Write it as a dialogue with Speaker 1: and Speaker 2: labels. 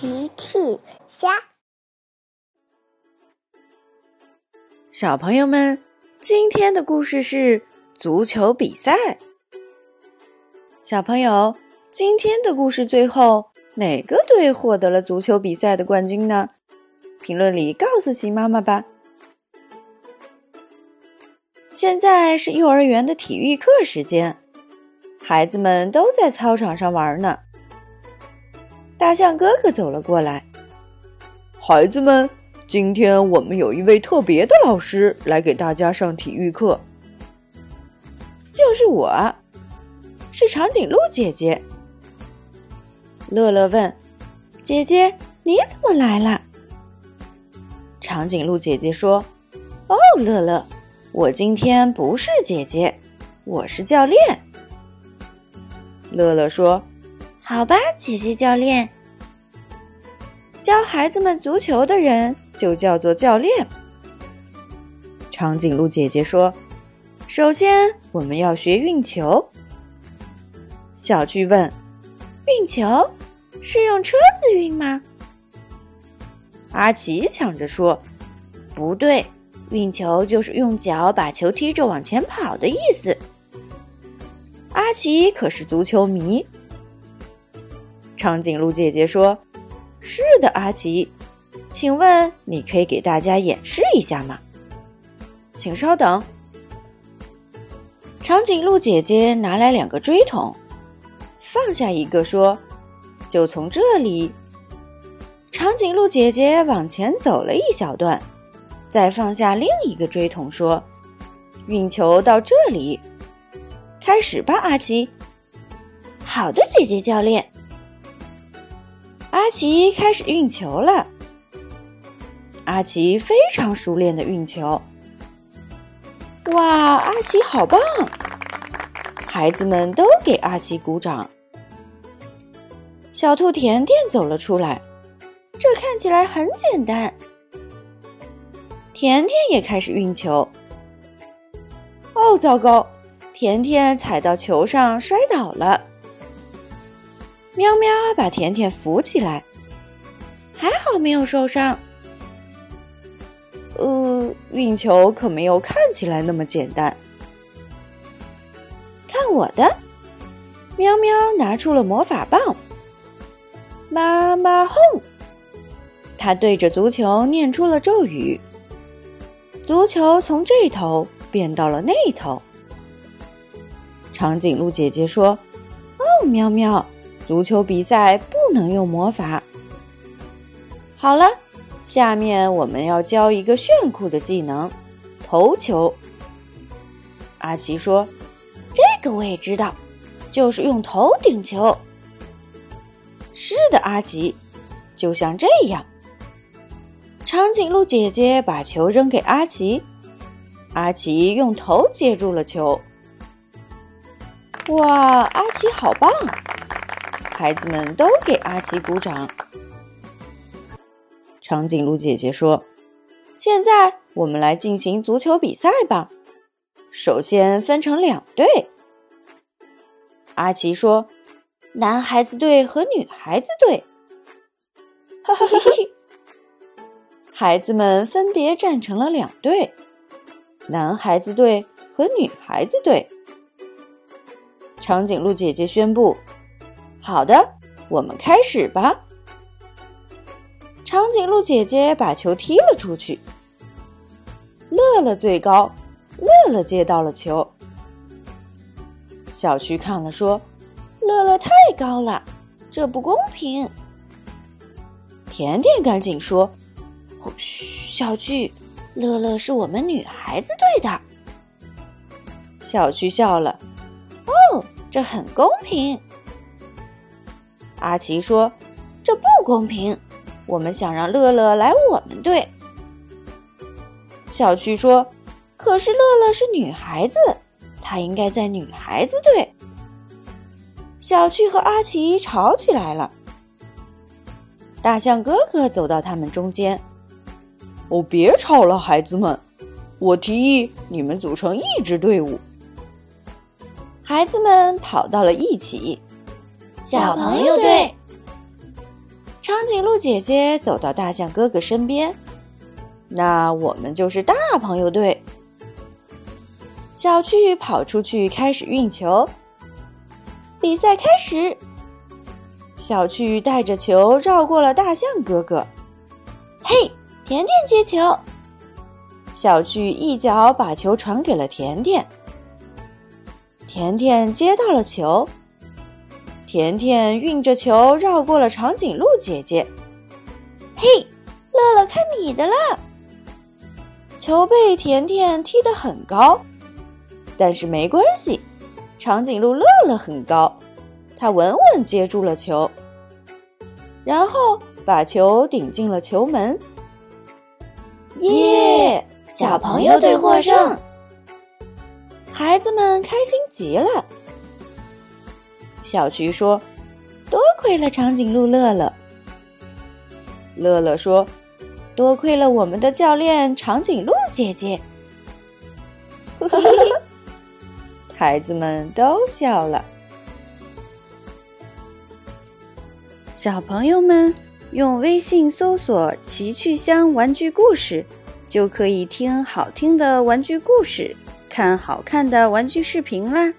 Speaker 1: 奇趣虾，
Speaker 2: 小朋友们，今天的故事是足球比赛。小朋友，今天的故事最后哪个队获得了足球比赛的冠军呢？评论里告诉奇妈妈吧。现在是幼儿园的体育课时间，孩子们都在操场上玩呢。大象哥哥走了过来，
Speaker 3: 孩子们，今天我们有一位特别的老师来给大家上体育课，
Speaker 2: 就是我，是长颈鹿姐姐。乐乐问：“姐姐，你怎么来了？”长颈鹿姐姐说：“哦，乐乐，我今天不是姐姐，我是教练。”乐乐说。好吧，姐姐教练，教孩子们足球的人就叫做教练。长颈鹿姐姐说：“首先，我们要学运球。”小趣问：“运球是用车子运吗？”阿奇抢着说：“不对，运球就是用脚把球踢着往前跑的意思。”阿奇可是足球迷。长颈鹿姐姐说：“是的，阿奇，请问你可以给大家演示一下吗？”请稍等。长颈鹿姐姐拿来两个锥筒，放下一个说：“就从这里。”长颈鹿姐姐往前走了一小段，再放下另一个锥筒说：“运球到这里，开始吧，阿奇。”好的，姐姐教练。阿奇开始运球了。阿奇非常熟练的运球。哇，阿奇好棒！孩子们都给阿奇鼓掌。小兔甜甜走了出来，这看起来很简单。甜甜也开始运球。哦，糟糕！甜甜踩到球上摔倒了。喵喵，把甜甜扶起来，还好没有受伤。呃，运球可没有看起来那么简单。看我的！喵喵拿出了魔法棒，妈妈哄！他对着足球念出了咒语，足球从这头变到了那头。长颈鹿姐姐说：“哦，喵喵。”足球比赛不能用魔法。好了，下面我们要教一个炫酷的技能——投球。阿奇说：“这个我也知道，就是用头顶球。”是的，阿奇，就像这样。长颈鹿姐姐把球扔给阿奇，阿奇用头接住了球。哇，阿奇好棒！孩子们都给阿奇鼓掌。长颈鹿姐姐说：“现在我们来进行足球比赛吧。首先分成两队。”阿奇说：“男孩子队和女孩子队。”哈哈哈哈！孩子们分别站成了两队，男孩子队和女孩子队。长颈鹿姐姐宣布。好的，我们开始吧。长颈鹿姐姐把球踢了出去。乐乐最高，乐乐接到了球。小区看了说：“乐乐太高了，这不公平。”甜甜赶紧说：“嘘，小区，乐乐是我们女孩子队的。”小区笑了：“哦，这很公平。”阿奇说：“这不公平，我们想让乐乐来我们队。”小趣说：“可是乐乐是女孩子，她应该在女孩子队。”小趣和阿奇吵起来了。大象哥哥走到他们中间：“
Speaker 3: 哦，别吵了，孩子们，我提议你们组成一支队伍。”
Speaker 2: 孩子们跑到了一起。
Speaker 1: 小朋友队，
Speaker 2: 长颈鹿姐姐走到大象哥哥身边，那我们就是大朋友队。小趣跑出去开始运球，比赛开始。小趣带着球绕过了大象哥哥，嘿，甜甜接球。小趣一脚把球传给了甜甜，甜甜接到了球。甜甜运着球绕过了长颈鹿姐姐，嘿，乐乐看你的了。球被甜甜踢得很高，但是没关系，长颈鹿乐乐很高，他稳稳接住了球，然后把球顶进了球门。耶！小朋友队获胜，孩子们开心极了。小菊说：“多亏了长颈鹿乐乐。”乐乐说：“多亏了我们的教练长颈鹿姐姐。”孩子们都笑了。小朋友们用微信搜索“奇趣箱玩具故事”。就可以听好听的玩具故事，看好看的玩具视频啦。